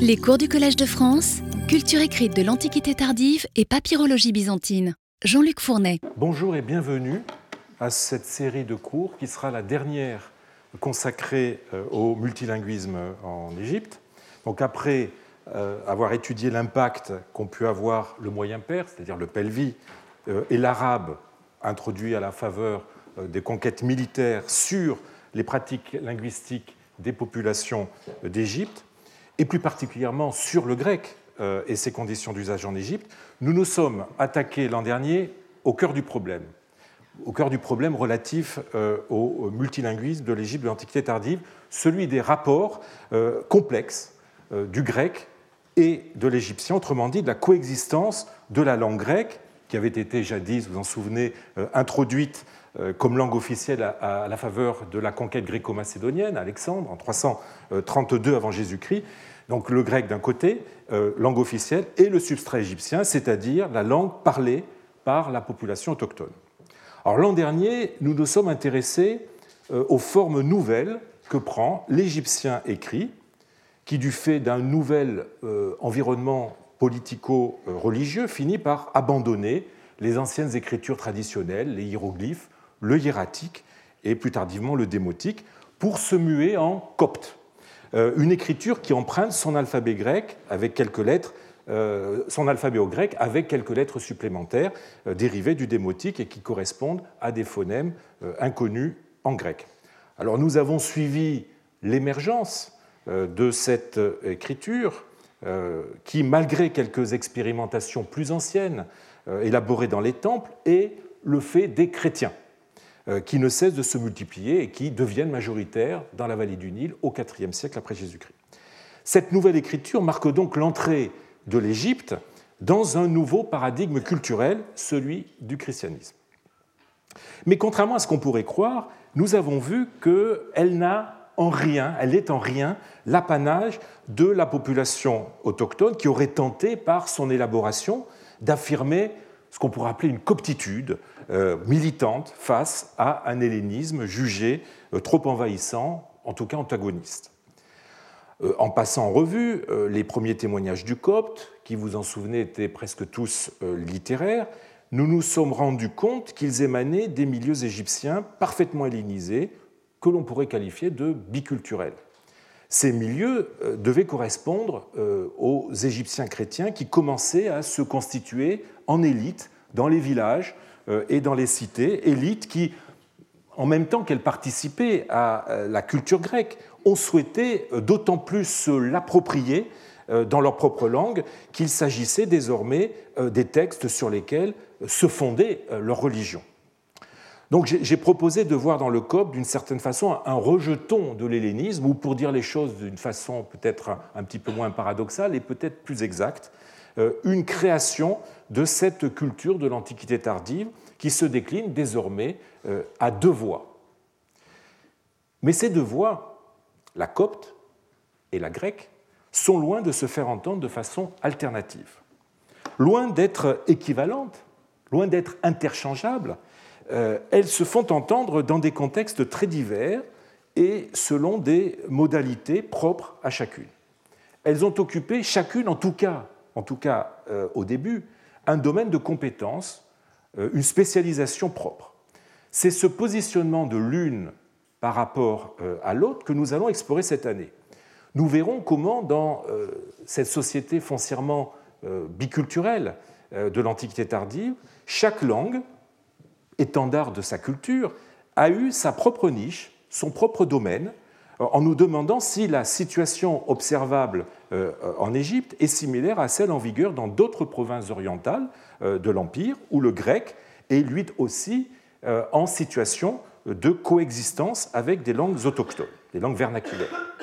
Les cours du Collège de France, culture écrite de l'Antiquité tardive et papyrologie byzantine. Jean-Luc Fournet. Bonjour et bienvenue à cette série de cours qui sera la dernière consacrée euh, au multilinguisme en Égypte. Après euh, avoir étudié l'impact qu'ont pu avoir le moyen perse, c'est-à-dire le pelvi, euh, et l'arabe introduit à la faveur des conquêtes militaires sur les pratiques linguistiques des populations d'Égypte, et plus particulièrement sur le grec et ses conditions d'usage en Égypte, nous nous sommes attaqués l'an dernier au cœur du problème, au cœur du problème relatif euh, au multilinguisme de l'Égypte de l'Antiquité tardive, celui des rapports euh, complexes euh, du grec et de l'égyptien, autrement dit de la coexistence de la langue grecque, qui avait été jadis, vous en souvenez, introduite comme langue officielle à la faveur de la conquête gréco-macédonienne, Alexandre, en 332 avant Jésus-Christ. Donc le grec d'un côté, langue officielle, et le substrat égyptien, c'est-à-dire la langue parlée par la population autochtone. Alors l'an dernier, nous nous sommes intéressés euh, aux formes nouvelles que prend l'égyptien écrit, qui du fait d'un nouvel euh, environnement politico-religieux finit par abandonner les anciennes écritures traditionnelles, les hiéroglyphes, le hiératique et plus tardivement le démotique, pour se muer en copte, euh, une écriture qui emprunte son alphabet grec avec quelques lettres euh, son alphabet au grec avec quelques lettres supplémentaires euh, dérivées du démotique et qui correspondent à des phonèmes inconnus en grec. Alors nous avons suivi l'émergence de cette écriture qui, malgré quelques expérimentations plus anciennes élaborées dans les temples, est le fait des chrétiens qui ne cessent de se multiplier et qui deviennent majoritaires dans la vallée du Nil au IVe siècle après Jésus-Christ. Cette nouvelle écriture marque donc l'entrée de l'Égypte dans un nouveau paradigme culturel, celui du christianisme. Mais contrairement à ce qu'on pourrait croire, nous avons vu qu'elle n'a en rien, elle est en rien l'apanage de la population autochtone qui aurait tenté par son élaboration d'affirmer ce qu'on pourrait appeler une coptitude euh, militante face à un hellénisme jugé euh, trop envahissant, en tout cas antagoniste. Euh, en passant en revue les premiers témoignages du copte, qui vous en souvenez étaient presque tous littéraires, nous nous sommes rendus compte qu'ils émanaient des milieux égyptiens parfaitement hellénisés, que l'on pourrait qualifier de biculturels. Ces milieux devaient correspondre aux Égyptiens chrétiens qui commençaient à se constituer en élite dans les villages et dans les cités, élites qui, en même temps qu'elles participaient à la culture grecque, ont souhaité euh, d'autant plus se l'approprier euh, dans leur propre langue qu'il s'agissait désormais euh, des textes sur lesquels se fondait leur religion. Donc j'ai proposé de voir dans le COP, d'une certaine façon, un rejeton de l'hellénisme, ou pour dire les choses d'une façon peut-être un petit peu moins paradoxale et peut-être plus exacte, une création de cette culture de l'Antiquité tardive qui se décline désormais à deux voies. Mais ces deux voies la copte et la grecque, sont loin de se faire entendre de façon alternative. Loin d'être équivalentes, loin d'être interchangeables, euh, elles se font entendre dans des contextes très divers et selon des modalités propres à chacune. Elles ont occupé chacune, en tout cas, en tout cas euh, au début, un domaine de compétence, euh, une spécialisation propre. C'est ce positionnement de l'une par rapport euh, à l'autre que nous allons explorer cette année. Nous verrons comment, dans euh, cette société foncièrement biculturelle de l'Antiquité tardive, chaque langue, étendard de sa culture, a eu sa propre niche, son propre domaine, en nous demandant si la situation observable en Égypte est similaire à celle en vigueur dans d'autres provinces orientales de l'Empire, où le grec est lui aussi en situation de coexistence avec des langues autochtones, des langues vernaculaires.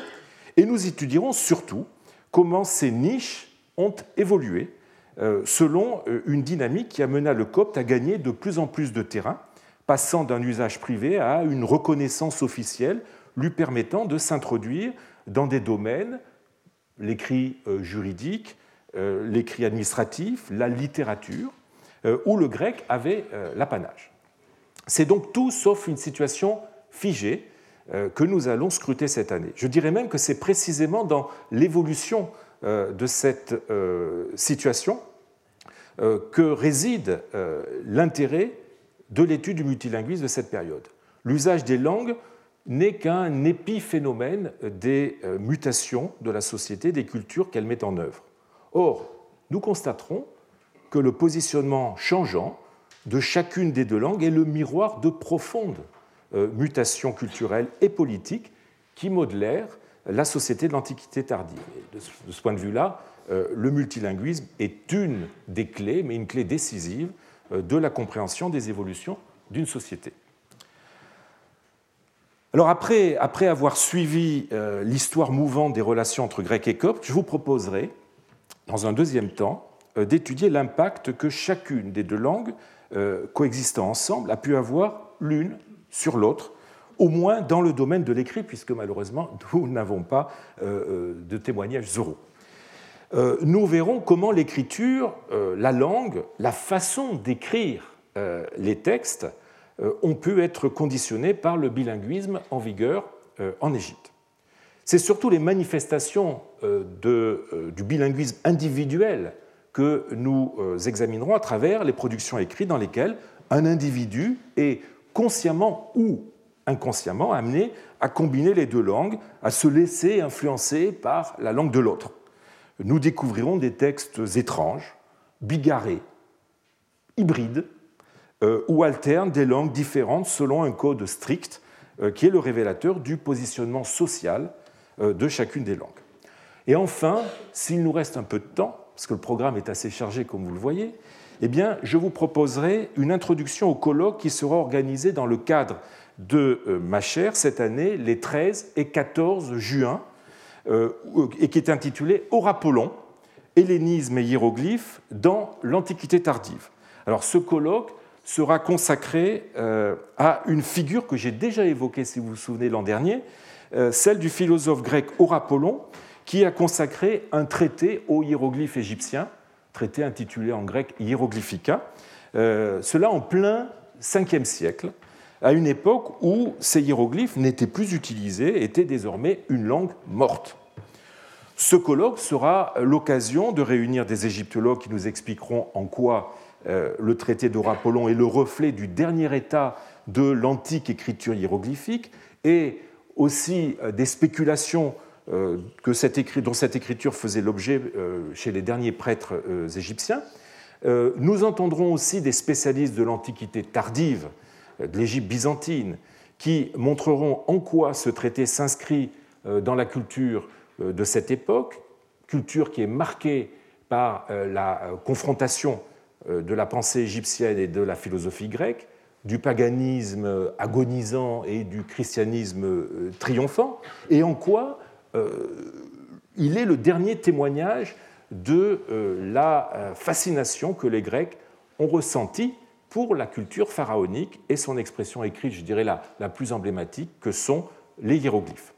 Et nous étudierons surtout comment ces niches ont évolué euh, selon euh, une dynamique qui amena le copte à gagner de plus en plus de terrain, passant d'un usage privé à une reconnaissance officielle lui permettant de s'introduire dans des domaines, l'écrit euh, juridique, l'écrit administratif, la littérature, où le grec avait l'apanage. C'est donc tout sauf une situation figée que nous allons scruter cette année. Je dirais même que c'est précisément dans l'évolution de cette situation que réside l'intérêt de l'étude du multilinguisme de cette période. L'usage des langues n'est qu'un épiphénomène des euh, mutations de la société, des cultures qu'elle met en œuvre. Or, nous constaterons que le positionnement changeant de chacune des deux langues est le miroir de profondes euh, mutations culturelles et politiques qui modèlent la société de l'Antiquité tardive. de ce point de vue-là, euh, le multilinguisme est une des clés, mais une clé décisive, de la compréhension des évolutions d'une société. Alors après, avoir suivi euh, l'histoire mouvante des relations entre Grecs et Coptes, je vous proposerai, dans un deuxième temps, euh, d'étudier l'impact que chacune des deux langues euh, coexistant ensemble a pu avoir l'une sur l'autre, au moins dans le domaine de l'écrit, puisque malheureusement nous n'avons pas de témoignages oraux. Nous verrons comment l'écriture, la langue, la façon d'écrire les textes ont pu être conditionnés par le bilinguisme en vigueur euh, en Égypte. C'est surtout les manifestations euh, du bilinguisme individuel que nous examinerons à travers les productions écrites dans lesquelles un individu est consciemment ou inconsciemment amené à combiner les deux langues, à se laisser influencer par la langue de l'autre. Nous découvrirons des textes étranges, bigarrés, hybrides, euh, ou alternent des langues différentes selon un code strict euh, qui est le révélateur du positionnement social euh, de chacune des langues. Et enfin, s'il nous reste un peu de temps, parce que le programme est assez chargé comme vous le voyez, eh bien, je vous proposerai une introduction au colloque qui sera organisé dans le cadre de ma chère cette année, les 13 et 14 juin, et qui est intitulé Aurapollon, hellénisme et hiéroglyphes dans l'Antiquité tardive. Alors ce colloque sera consacré euh, à une figure que j'ai déjà évoquée, si vous vous souvenez, l'an dernier, euh, celle du philosophe grec Horapollon, qui a consacré un traité aux hiéroglyphes égyptiens, traité intitulé en grec Hieroglyphica, euh, cela en plein 5e siècle, à une époque où ces hiéroglyphes n'étaient plus utilisés, étaient désormais une langue morte. Ce colloque sera l'occasion de réunir des égyptologues qui nous expliqueront en quoi le traité d'Orapollon est le reflet du dernier état de l'antique écriture hiéroglyphique et aussi euh, des spéculations euh, que dont cette écriture faisait l'objet chez les derniers prêtres égyptiens. Nous entendrons aussi des spécialistes de l'Antiquité tardive, de l'Égypte byzantine, qui montreront en quoi ce traité s'inscrit dans la culture de cette époque, culture qui est marquée par la confrontation euh, de la pensée égyptienne et de la philosophie grecque, du paganisme agonisant et du christianisme euh, triomphant, et en quoi euh, il est le dernier témoignage de la fascination que les Grecs ont ressentie pour la culture pharaonique et son expression écrite, je dirais la, la plus emblématique, que sont les hiéroglyphes.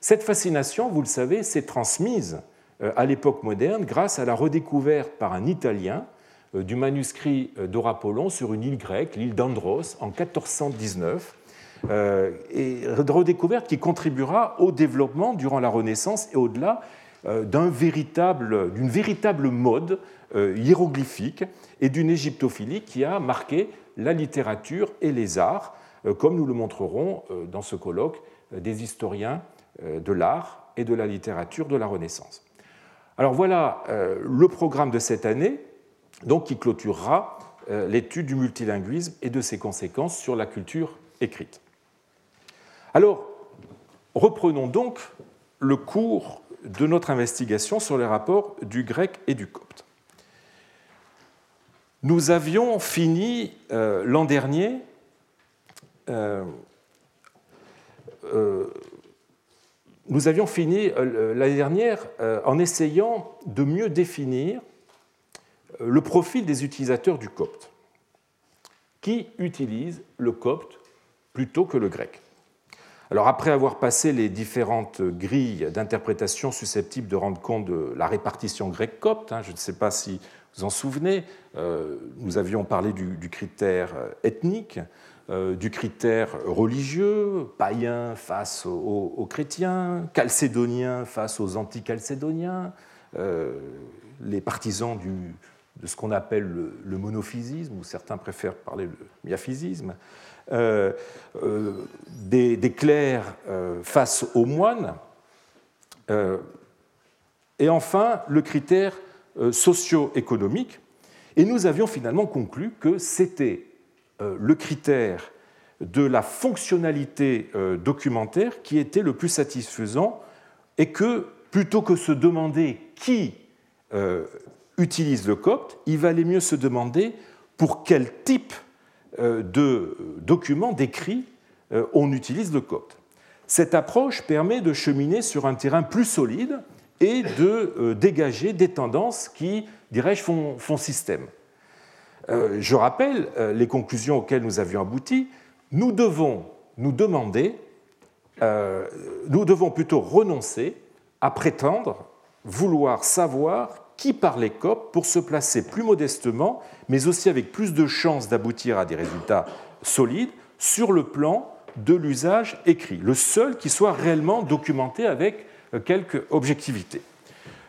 Cette fascination, vous le savez, s'est transmise à l'époque moderne grâce à la redécouverte par un Italien euh, du manuscrit euh, d'Orapollon sur une île grecque, l'île d'Andros, en 1419, euh, et redécouverte qui contribuera au développement durant la Renaissance et au-delà d'une véritable, véritable mode hiéroglyphique et d'une égyptophilie qui a marqué la littérature et les arts, comme nous le montrerons dans ce colloque des historiens de l'art et de la littérature de la Renaissance. Alors voilà le programme de cette année donc qui clôturera euh, l'étude du multilinguisme et de ses conséquences sur la culture écrite. Alors, reprenons donc le cours de notre investigation sur les rapports du grec et du copte. Nous avions fini euh, l'an dernier euh, nous avions fini l'année dernière en essayant de mieux définir le profil des utilisateurs du copte, qui utilisent le copte plutôt que le grec. Alors après avoir passé les différentes grilles d'interprétation susceptibles de rendre compte de la répartition grec-copte, hein, je ne sais pas si vous en souvenez, euh, nous avions parlé du, critère ethnique, du critère religieux, païen face aux, chrétiens, chalcédonien face aux anti-chalcédoniens, les partisans de ce qu'on appelle le, monophysisme, ou certains préfèrent parler de miaphysisme, des, des, clercs face aux moines, et enfin le critère socio-économique. Et nous avions finalement conclu que c'était euh, le critère de la fonctionnalité euh, documentaire qui était le plus satisfaisant et que plutôt que se demander qui euh, utilise le copte, il valait mieux se demander pour quel type de document, d'écrit, on utilise le copte. Cette approche permet de cheminer sur un terrain plus solide et de dégager des tendances qui, dirais-je, font système. Euh, je rappelle euh, les conclusions auxquelles nous avions abouti. Nous devons nous demander, euh, nous devons plutôt renoncer à prétendre vouloir savoir qui parlait COP pour se placer plus modestement, mais aussi avec plus de chances d'aboutir à des résultats solides sur le plan de l'usage écrit, le seul qui soit réellement documenté avec quelque objectivité.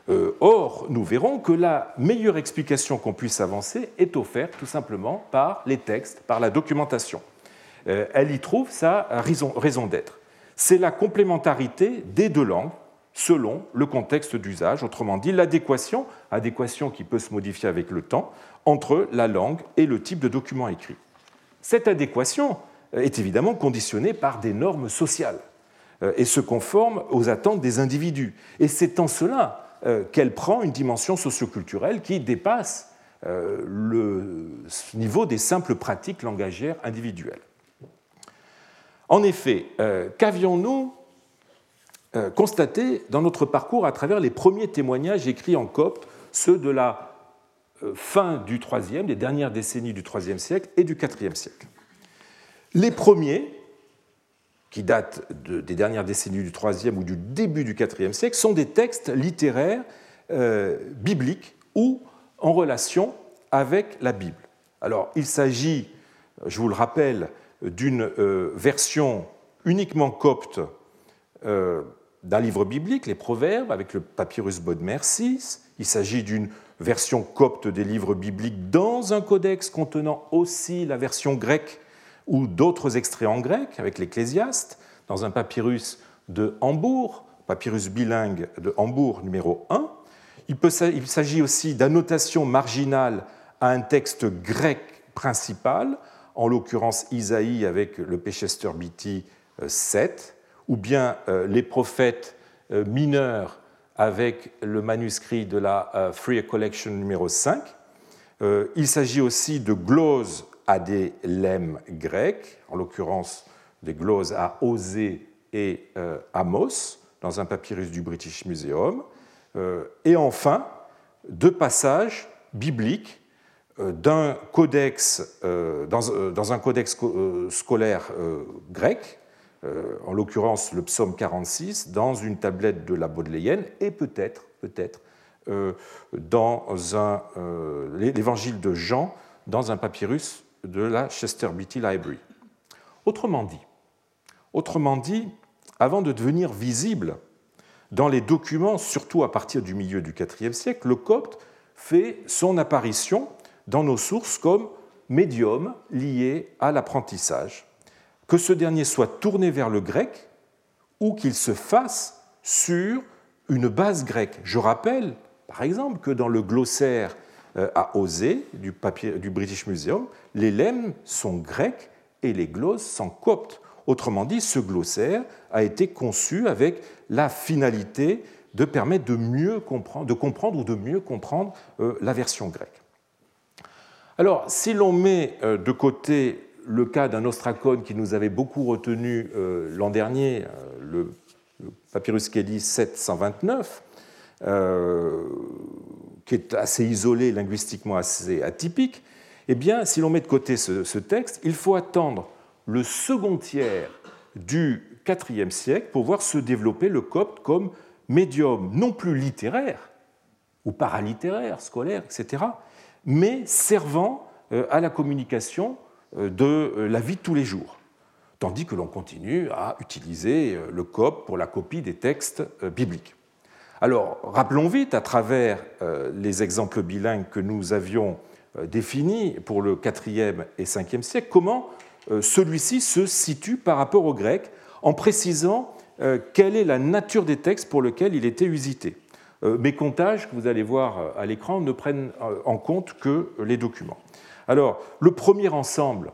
Euh, or, nous verrons que la meilleure explication qu'on puisse avancer est offerte tout simplement par les textes, par la documentation. Euh, elle y trouve sa raison, d'être. C'est la complémentarité des deux langues selon le contexte d'usage, autrement dit l'adéquation, adéquation qui peut se modifier avec le temps, entre la langue et le type de document écrit. Cette adéquation est évidemment conditionnée par des normes sociales euh, et se conforme aux attentes des individus. Et c'est en cela euh, qu'elle prend une dimension socioculturelle qui dépasse euh, le niveau des simples pratiques langagières individuelles. En effet, qu'avions-nous constaté dans notre parcours à travers les premiers témoignages écrits en copte, ceux de la fin du IIIe, des dernières décennies du IIIe siècle et du IVe siècle Les premiers qui datent des dernières décennies du IIIe ou du début du IVe siècle, sont des textes littéraires euh, bibliques ou en relation avec la Bible. Alors, il s'agit, je vous le rappelle, d'une euh, version uniquement copte euh, d'un livre biblique, les Proverbes, avec le papyrus Bodmer VI. Il s'agit d'une version copte des livres bibliques dans un codex contenant aussi la version grecque ou d'autres extraits en grec avec l'Ecclésiaste, dans un papyrus de Hambourg, papyrus bilingue de Hambourg numéro 1. Il, s'agit aussi d'annotations marginales à un texte grec principal, en l'occurrence Isaïe avec le Pechester BT 7, ou bien euh, les prophètes euh, mineurs avec le manuscrit de la euh, Free Collection numéro 5. Il s'agit aussi de gloses à des lemmes grecs, en l'occurrence des gloses à Osée et Amos, dans un papyrus du British Museum. Et enfin, deux passages bibliques d'un codex, dans, un codex scolaire grec, en l'occurrence le psaume 46, dans une tablette de la Baudelaïenne, et peut-être, peut-être, dans l'évangile de Jean, dans un papyrus de la Chester Beatty Library. Autrement dit, autrement dit, avant de devenir visible dans les documents, surtout à partir du milieu du IVe siècle, le copte fait son apparition dans nos sources comme médium lié à l'apprentissage, que ce dernier soit tourné vers le grec ou qu'il se fasse sur une base grecque. Je rappelle, par exemple, que dans le glossaire euh, à Osée du, British Museum, les lemmes sont grecs et les glosses sont coptes. Autrement dit, ce glossaire a été conçu avec la finalité de permettre de mieux comprendre, de comprendre ou de mieux comprendre euh, la version grecque. Alors, si l'on met euh, de côté le cas d'un ostracone qui nous avait beaucoup retenu l'an dernier, le Papyrus Kelly 729, qui est assez isolé, linguistiquement assez atypique, eh bien, si l'on met de côté ce, texte, il faut attendre le second tiers du IVe siècle pour voir se développer le copte comme médium non plus littéraire ou paralittéraire, scolaire, etc., mais servant euh, à la communication de la vie de tous les jours, tandis que l'on continue à utiliser le copte pour la copie des textes bibliques. Alors, rappelons vite, à travers les exemples bilingues que nous avions définis pour le 4e et 5e siècle, comment celui-ci se situe par rapport au grec, en précisant quelle est la nature des textes pour lesquels il était usité. Euh, mes comptages, que vous allez voir euh, à l'écran, ne prennent euh, en compte que les documents. Alors, le premier ensemble,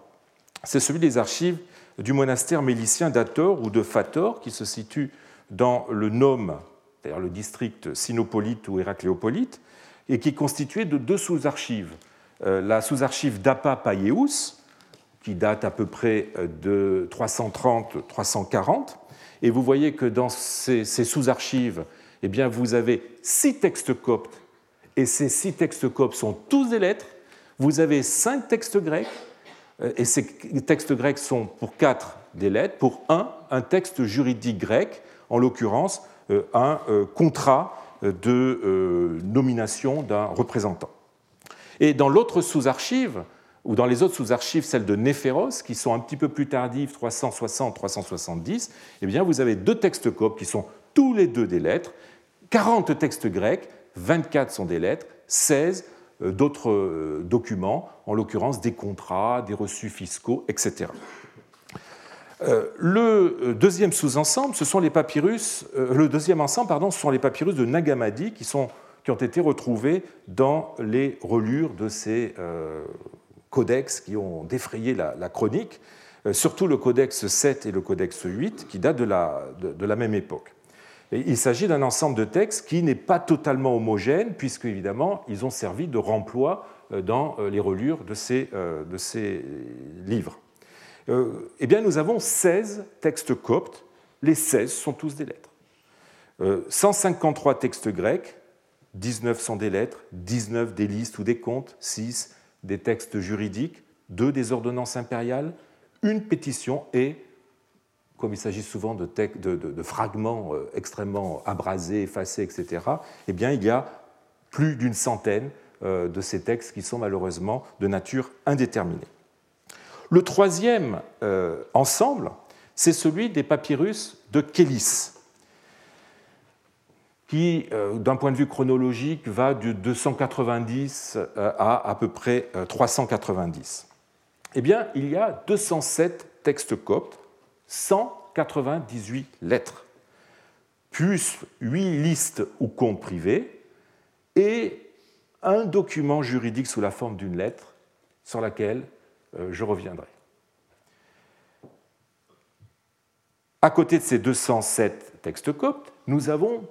c'est celui des archives du monastère mélicien d'Ator ou de Fator, qui se situe dans le Nome, c'est-à-dire le district sinopolite ou héracléopolite, et qui est constitué de deux sous-archives. La sous-archive d'Apa Paieus, qui date à peu près de 330-340, et vous voyez que dans ces sous-archives, eh bien, vous avez six textes coptes, et ces six textes coptes sont tous des lettres. Vous avez cinq textes grecs, euh, et ces textes grecs sont pour quatre des lettres, pour un, un texte juridique grec, en l'occurrence euh, un euh, contrat de nomination d'un représentant. Et dans l'autre sous-archive, ou dans les autres sous-archives, celles de Néphéros, qui sont un petit peu plus tardives, 360-370, eh bien, vous avez deux textes coptes qui sont tous les deux des lettres, 40 textes grecs, 24 sont des lettres, 16 euh, d'autres euh, documents, en l'occurrence des contrats, des reçus fiscaux, etc. Euh, le deuxième sous-ensemble, ce sont les papyrus. Le deuxième ensemble, pardon, ce sont les papyrus de Nagamadi qui, sont, qui ont été retrouvés dans les relures de ces codex qui ont défrayé la, chronique, surtout le codex 7 et le codex 8, qui datent de la, de la même époque il s'agit d'un ensemble de textes qui n'est pas totalement homogène, puisque évidemment, ils ont servi de remploi euh, dans euh, les relures de ces, euh, livres. Eh bien, nous avons 16 textes coptes, les 16 sont tous des lettres. 153 textes grecs, 19 sont des lettres, 19 des listes ou des comptes, 6 des textes juridiques, 2 des ordonnances impériales, une pétition et comme il s'agit souvent de, fragments euh, extrêmement abrasés, effacés, etc., eh il y a plus d'une centaine euh, de ces textes qui sont malheureusement de nature indéterminée. Le troisième euh, ensemble, c'est celui des papyrus de Kélis, qui, d'un point de vue chronologique, va de 290 à à peu près 390. Eh bien, il y a 207 textes coptes 198 lettres, plus 8 listes ou comptes privés, et un document juridique sous la forme d'une lettre sur laquelle euh, je reviendrai. À côté de ces 207 textes coptes, nous avons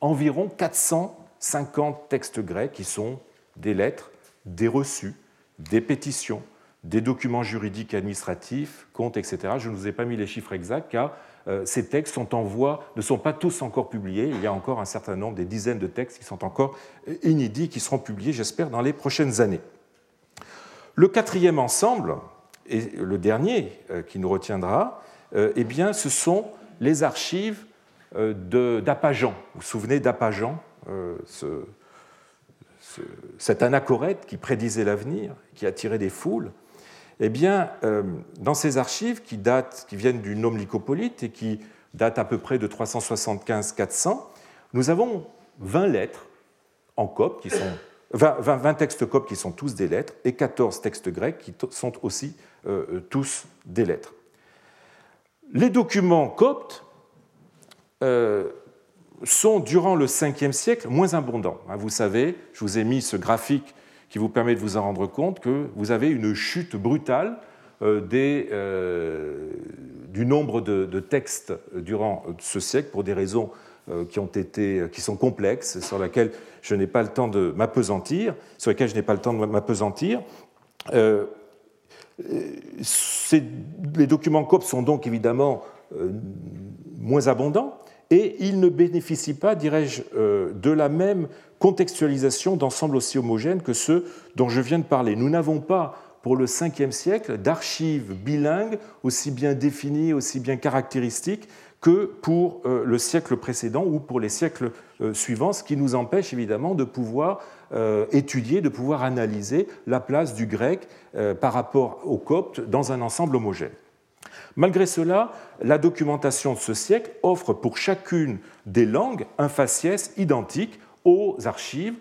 environ 450 textes grecs qui sont des lettres, des reçus, des pétitions, des documents juridiques administratifs, comptes, etc. Je ne vous ai pas mis les chiffres exacts car euh, ces textes sont en voie, ne sont pas tous encore publiés. Il y a encore un certain nombre, des dizaines de textes qui sont encore inédits, qui seront publiés, j'espère, dans les prochaines années. Le quatrième ensemble, et le dernier euh, qui nous retiendra, euh, eh bien, ce sont les archives d'Apajan. Vous vous souvenez d'Apajan, cet anachorète qui prédisait l'avenir, qui attirait des foules? Eh bien, euh, dans ces archives qui, datent, qui viennent du Nome lycopolite et qui datent à peu près de 375-400, nous avons 20 lettres en copte, qui sont 20, textes coptes qui sont tous des lettres, et 14 textes grecs qui sont aussi euh, tous des lettres. Les documents coptes euh, sont, durant le 5e siècle, moins abondants. Hein, vous savez, je vous ai mis ce graphique qui vous permet de vous en rendre compte que vous avez une chute brutale euh, euh, du nombre de, textes durant ce siècle pour des raisons euh, qui, ont été, qui sont complexes, sur lesquelles je n'ai pas le temps de m'apesantir, sur lesquelles je n'ai pas le temps de m'apesantir. les documents COP sont donc évidemment moins abondants et ils ne bénéficient pas, dirais-je, de la même contextualisation d'ensembles aussi homogènes que ceux dont je viens de parler. Nous n'avons pas, pour le 5e siècle, d'archives bilingues aussi bien définies, aussi bien caractéristiques que pour euh, le siècle précédent ou pour les siècles euh, suivants, ce qui nous empêche évidemment de pouvoir euh, étudier, de pouvoir analyser la place du grec par rapport au copte dans un ensemble homogène. Malgré cela, la documentation de ce siècle offre pour chacune des langues un faciès identique aux archives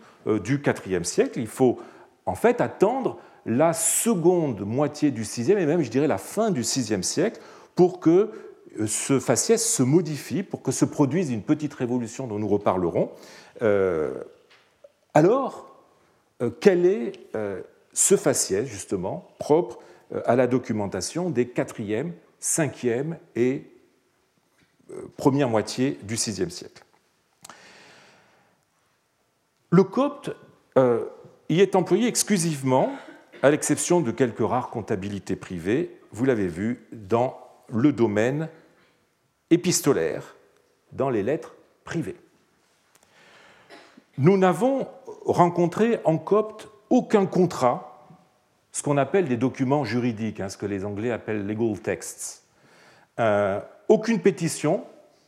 du IVe siècle. Il faut en fait attendre la seconde moitié du VIe et même, je dirais, la fin du VIe siècle pour que euh, ce faciès se modifie pour que se produise une petite révolution dont nous reparlerons. Euh, alors, euh, quel est ce faciès, justement, propre à la documentation des 4e, 5e et première moitié du VIe siècle Le copte y est employé exclusivement, à l'exception de quelques rares comptabilités privées, vous l'avez vu, dans le domaine épistolaire dans les lettres privées. Nous n'avons rencontré en copte aucun contrat, ce qu'on appelle des documents juridiques, hein, ce que les Anglais appellent legal texts, euh, aucune pétition,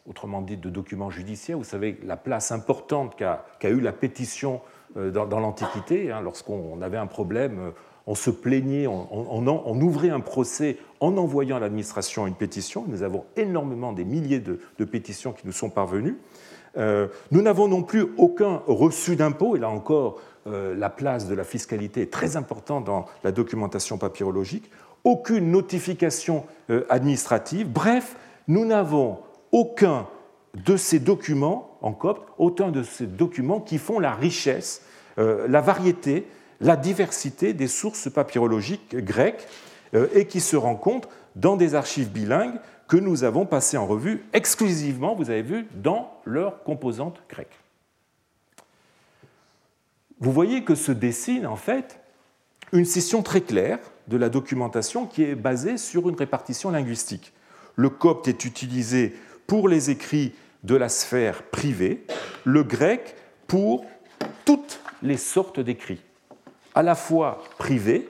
autrement dit de documents judiciaires. Vous savez la place importante qu'a eu la pétition euh, dans, l'Antiquité, hein, lorsqu'on avait un problème euh, on se plaignait, on, ouvrait un procès en envoyant à l'administration une pétition. Nous avons énormément des milliers de, pétitions qui nous sont parvenues. Nous n'avons non plus aucun reçu d'impôt, et là encore, euh, la place de la fiscalité est très importante dans la documentation papyrologique, aucune notification euh, administrative. Bref, nous n'avons aucun de ces documents en copte, aucun de ces documents qui font la richesse, la variété la diversité des sources papyrologiques grecques euh, et qui se rencontrent dans des archives bilingues que nous avons passées en revue exclusivement, vous avez vu, dans leurs composantes grecques. Vous voyez que se dessine en fait une scission très claire de la documentation qui est basée sur une répartition linguistique. Le copte est utilisé pour les écrits de la sphère privée, le grec pour toutes les sortes d'écrits à la fois privés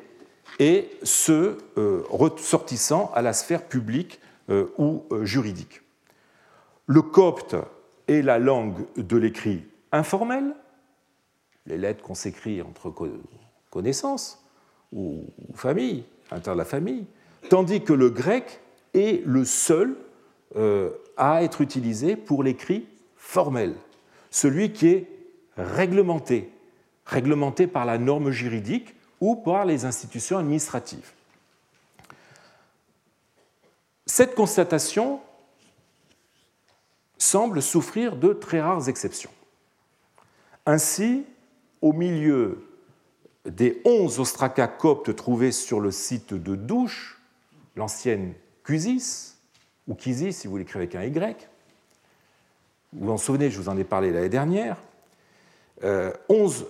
et ceux euh, ressortissant à la sphère publique euh, ou euh, juridique. Le copte est la langue de l'écrit informel, les lettres qu'on s'écrit entre connaissances ou famille, de la famille, tandis que le grec est le seul à être utilisé pour l'écrit formel, celui qui est réglementé, réglementé par la norme juridique ou par les institutions administratives. Cette constatation semble souffrir de très rares exceptions. Ainsi, au milieu des onze ostracas coptes trouvés sur le site de Douche, l'ancienne Cusis, ou Kizis si vous l'écrivez avec un Y, vous vous en souvenez, je vous en ai parlé l'année dernière, 11, euh,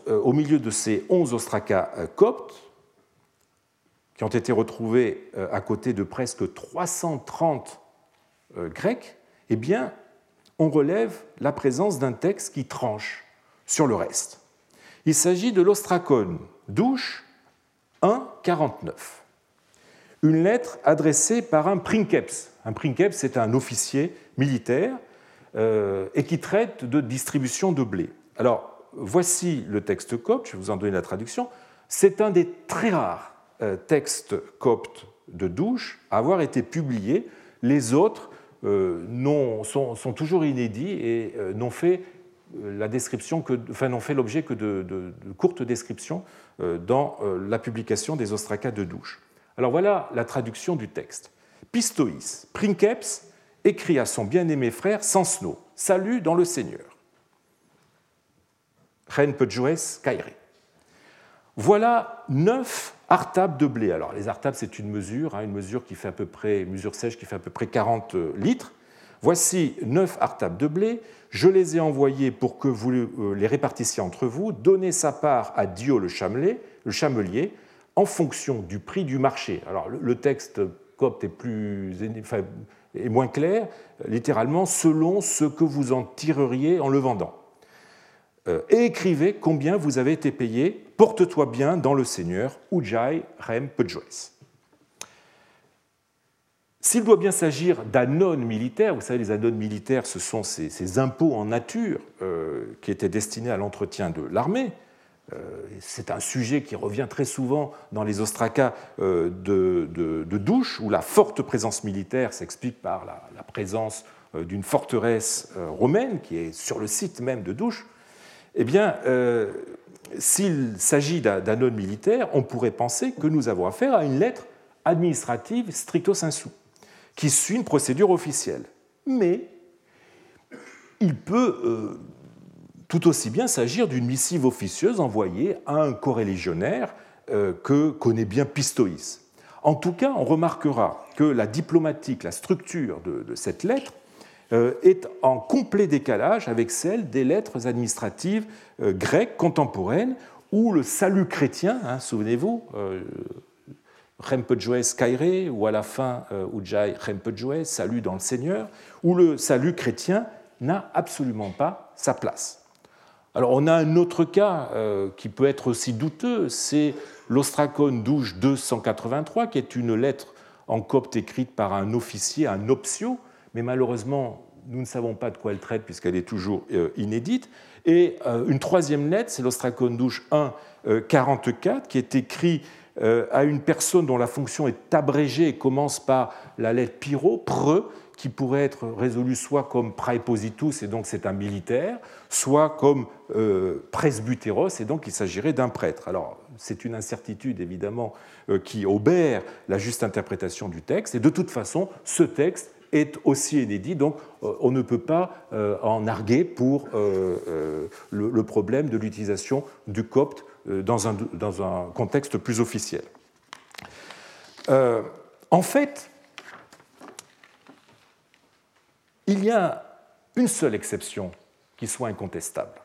euh, au milieu de ces 11 ostracas euh, coptes, qui ont été retrouvés à côté de presque 330 grecs, eh bien, on relève la présence d'un texte qui tranche sur le reste. Il s'agit de l'ostracone douche 1.49, une lettre adressée par un princeps. Un princeps, c'est un officier militaire et qui traite de distribution de blé. Alors, voici le texte copte, je vais vous en donner la traduction. C'est un des très rares euh, textes coptes de douche à avoir été publié. Les autres euh, sont, toujours inédits et euh, n'ont fait la description que, enfin, n'ont fait l'objet que de, courtes descriptions dans la publication des ostracas de douche. Alors voilà la traduction du texte. Pistoïs, Princeps, écrit à son bien-aimé frère Sansno, Salut dans le Seigneur. Ren Voilà neuf artables de blé. Alors les artables, c'est une mesure, hein, une mesure qui fait à peu près, mesure sèche qui fait à peu près 40 litres. Voici neuf artables de blé. Je les ai envoyés pour que vous euh, les répartissiez entre vous. Donnez sa part à Dio le chamelier, en fonction du prix du marché. Alors le texte copte est, plus, est moins clair, littéralement selon ce que vous en tireriez en le vendant. Euh, et écrivez combien vous avez été payé. Porte-toi bien dans le Seigneur, Ujai Rem. S'il doit bien s'agir d'anones militaires, vous savez, les anones militaires, ce sont ces, impôts en nature qui étaient destinés à l'entretien de l'armée. c'est un sujet qui revient très souvent dans les ostracas de, de, Douche, où la forte présence militaire s'explique par la, présence d'une forteresse romaine qui est sur le site même de Douche. Eh bien, s'il s'agit d'un node militaire, on pourrait penser que nous avons affaire à une lettre administrative stricto sensu, qui suit une procédure officielle. Mais il peut euh, tout aussi bien s'agir d'une missive officieuse envoyée à un corélégionnaire euh, que connaît bien Pistoïs. En tout cas, on remarquera que la diplomatique, la structure de cette lettre euh, est en complet décalage avec celle des lettres administratives grecques contemporaines, où le salut chrétien, hein, souvenez-vous, euh, Rempedjoes Kaire, ou à la fin Ujai Rempedjoes, salut dans le Seigneur, où le salut chrétien n'a absolument pas sa place. Alors on a un autre cas qui peut être aussi douteux, c'est l'Ostracone douche 283, qui est une lettre en copte écrite par un officier, un optio, mais malheureusement, nous ne savons pas de quoi elle traite puisqu'elle est toujours euh, inédite. Et euh, une troisième lettre, c'est l'Ostracone douche 1, 44, qui est écrit euh, à une personne dont la fonction est abrégée et commence par la lettre pyro, pre, qui pourrait être résolue soit comme praepositus, et donc c'est un militaire, soit comme presbyteros, et donc il s'agirait d'un prêtre. Alors, c'est une incertitude évidemment qui obère la juste interprétation du texte, et de toute façon, ce texte est aussi inédit, donc euh, on ne peut pas euh, en arguer pour euh, le problème de l'utilisation du copte dans un, dans un, contexte plus officiel. en fait, il y a une seule exception qui soit incontestable.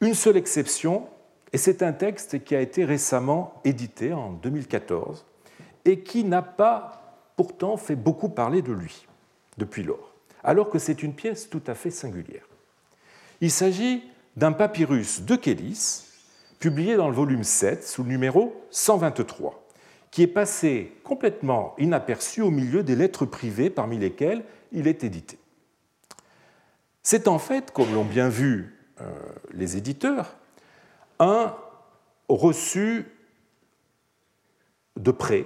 Une seule exception, et c'est un texte qui a été récemment édité en 2014 et qui n'a pas pourtant fait beaucoup parler de lui depuis lors, alors que c'est une pièce tout à fait singulière. Il s'agit d'un papyrus de Kélis, publié dans le volume 7 sous le numéro 123, qui est passé complètement inaperçu au milieu des lettres privées parmi lesquelles il est édité. C'est en fait, comme l'ont bien vu euh, les éditeurs, un reçu de prêt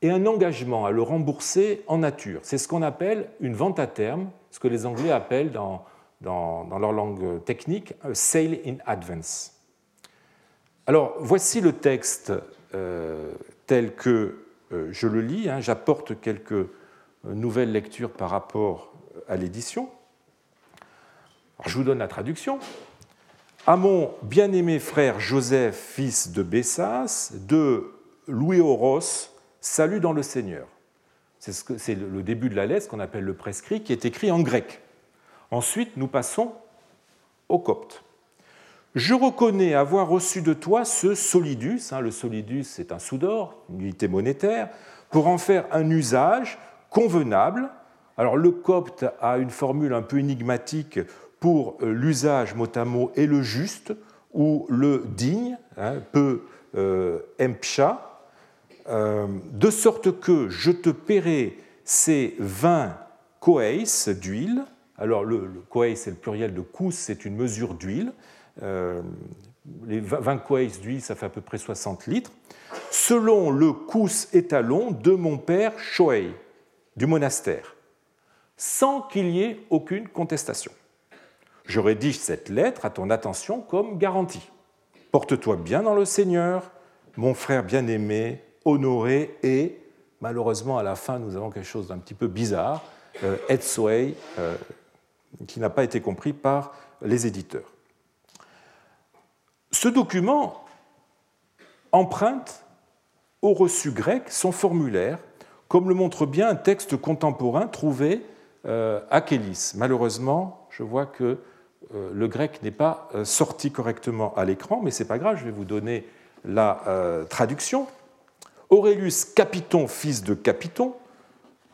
et un engagement à le rembourser en nature. C'est ce qu'on appelle une vente à terme, ce que les Anglais appellent dans, dans, leur langue technique un sale in advance. Alors voici le texte euh, tel que euh, je le lis. Hein. J'apporte quelques euh, nouvelles lectures par rapport à l'édition. Je vous donne la traduction. À mon bien-aimé frère Joseph, fils de Bessas, de Louis Horos, Salut dans le Seigneur. C'est le début de la lettre, qu'on appelle le prescrit, qui est écrit en grec. Ensuite, nous passons au copte. Je reconnais avoir reçu de toi ce solidus, hein, le solidus c'est un sou d'or, une unité monétaire, pour en faire un usage convenable. Alors le copte a une formule un peu énigmatique pour euh, l'usage mot à mot et le juste, ou le digne, hein, peu euh, empcha, euh, de sorte que je te paierai ces 20 koeis d'huile. Alors, le, le c'est le pluriel de kous, c'est une mesure d'huile. Euh, les 20 koeis d'huile, ça fait à peu près 60 litres. Selon le kous étalon de mon père Shoei, du monastère, sans qu'il y ait aucune contestation. Je rédige cette lettre à ton attention comme garantie. Porte-toi bien dans le Seigneur, mon frère bien-aimé, honoré et malheureusement à la fin nous avons quelque chose d'un petit peu bizarre, euh, euh, qui n'a pas été compris par les éditeurs. Ce document emprunte au reçu grec son formulaire, comme le montre bien un texte contemporain trouvé euh, à Kélis. Malheureusement, je vois que euh, le grec n'est pas sorti correctement à l'écran, mais ce n'est pas grave, je vais vous donner la traduction. Aurelius Capiton, fils de Capiton,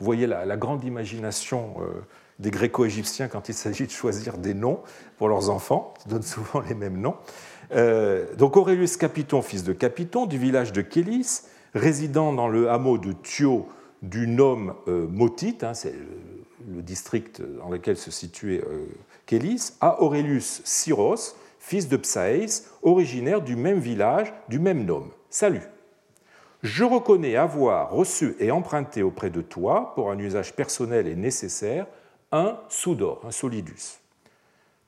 vous voyez la, grande imagination euh, des gréco-égyptiens quand il s'agit de choisir des noms pour leurs enfants, ils donnent souvent les mêmes noms. Euh, donc Aurelius Capiton, fils de Capiton, du village de Kélis, résidant dans le hameau de Thio du nom Motite, hein, c'est le district dans lequel se situait Kélis, à Aurelius Syros, fils de Psaïs, originaire du même village, du même nom. Salut. Je reconnais avoir reçu et emprunté auprès de toi, pour un usage personnel et nécessaire, un soudor, un solidus.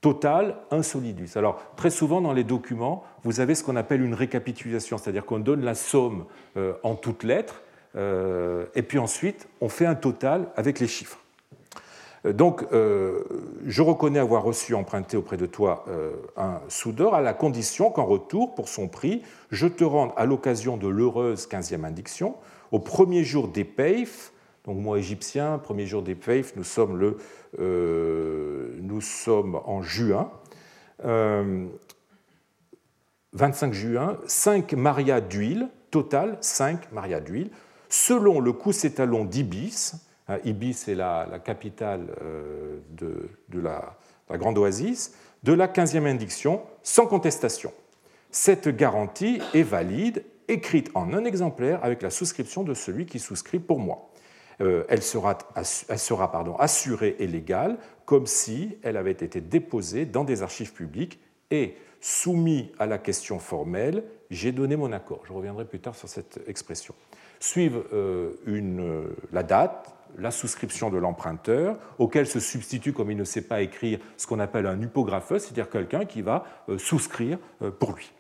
Total, un solidus. Alors, très souvent dans les documents, vous avez ce qu'on appelle une récapitulation, c'est-à-dire qu'on donne la somme euh, en toutes lettres, euh, et puis ensuite, on fait un total avec les chiffres. Euh, donc, je reconnais avoir reçu emprunté auprès de toi un soudor à la condition qu'en retour, pour son prix, je te rende à l'occasion de l'heureuse 15e indiction, au premier jour des Peif, donc mois égyptien, premier jour des Peif, nous sommes, le, nous sommes en juin. 25 euh, juin, 5 marias d'huile, total 5 marias d'huile, selon le coût étalon d'Ibis. Hein, Ibis est la, capitale euh, de, de la, la, Grande Oasis, de la 15e indiction, sans contestation. Cette garantie est valide, écrite en un exemplaire avec la souscription de celui qui souscrit pour moi. Euh, elle sera, assurée et légale comme si elle avait été déposée dans des archives publiques et soumise à la question formelle, j'ai donné mon accord. Je reviendrai plus tard sur cette expression. Suivent euh, la date, la souscription de l'emprunteur, auquel se substitue, comme il ne sait pas écrire, ce qu'on appelle un hypographeur, c'est-à-dire quelqu'un qui va euh, souscrire pour lui.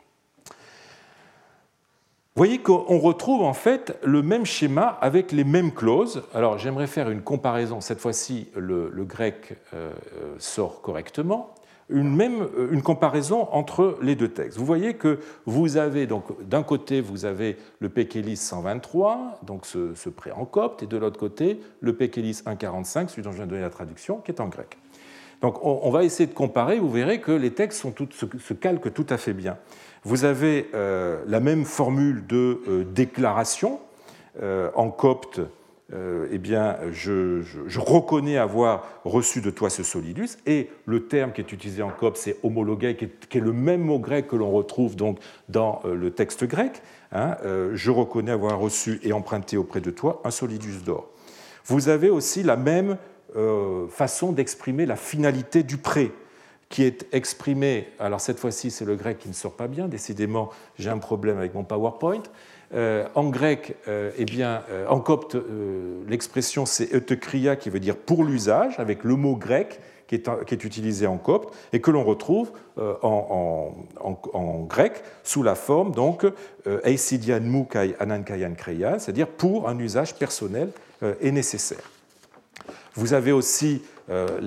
Vous voyez qu'on retrouve en fait le même schéma avec les mêmes clauses. Alors j'aimerais faire une comparaison, cette fois-ci le, grec euh, euh, sort correctement, une, même, euh, une comparaison entre les deux textes. Vous voyez que vous avez, donc d'un côté vous avez le Pékélis 123, donc ce, ce prêt en copte, et de l'autre côté le Pékélis 145, celui dont je viens de donner la traduction, qui est en grec. Donc on, va essayer de comparer, vous verrez que les textes sont se calquent tout à fait bien vous avez euh, la même formule de euh, déclaration. Euh, en copte, eh bien, je, reconnais avoir reçu de toi ce solidus, et le terme qui est utilisé en copte, c'est homologué, qui est, le même mot grec que l'on retrouve donc dans le texte grec. Hein, je reconnais avoir reçu et emprunté auprès de toi un solidus d'or. Vous avez aussi la même façon d'exprimer la finalité du prêt qui est exprimé, alors cette fois-ci c'est le grec qui ne sort pas bien, décidément j'ai un problème avec mon PowerPoint. Euh, en grec, euh, eh bien, euh, en copte, l'expression c'est eutekria qui veut dire pour l'usage, avec le mot grec qui est, utilisé en copte et que l'on retrouve en, en, grec sous la forme donc eisidian mukai anankayan kreia, c'est-à-dire pour un usage personnel et nécessaire. Vous avez aussi euh,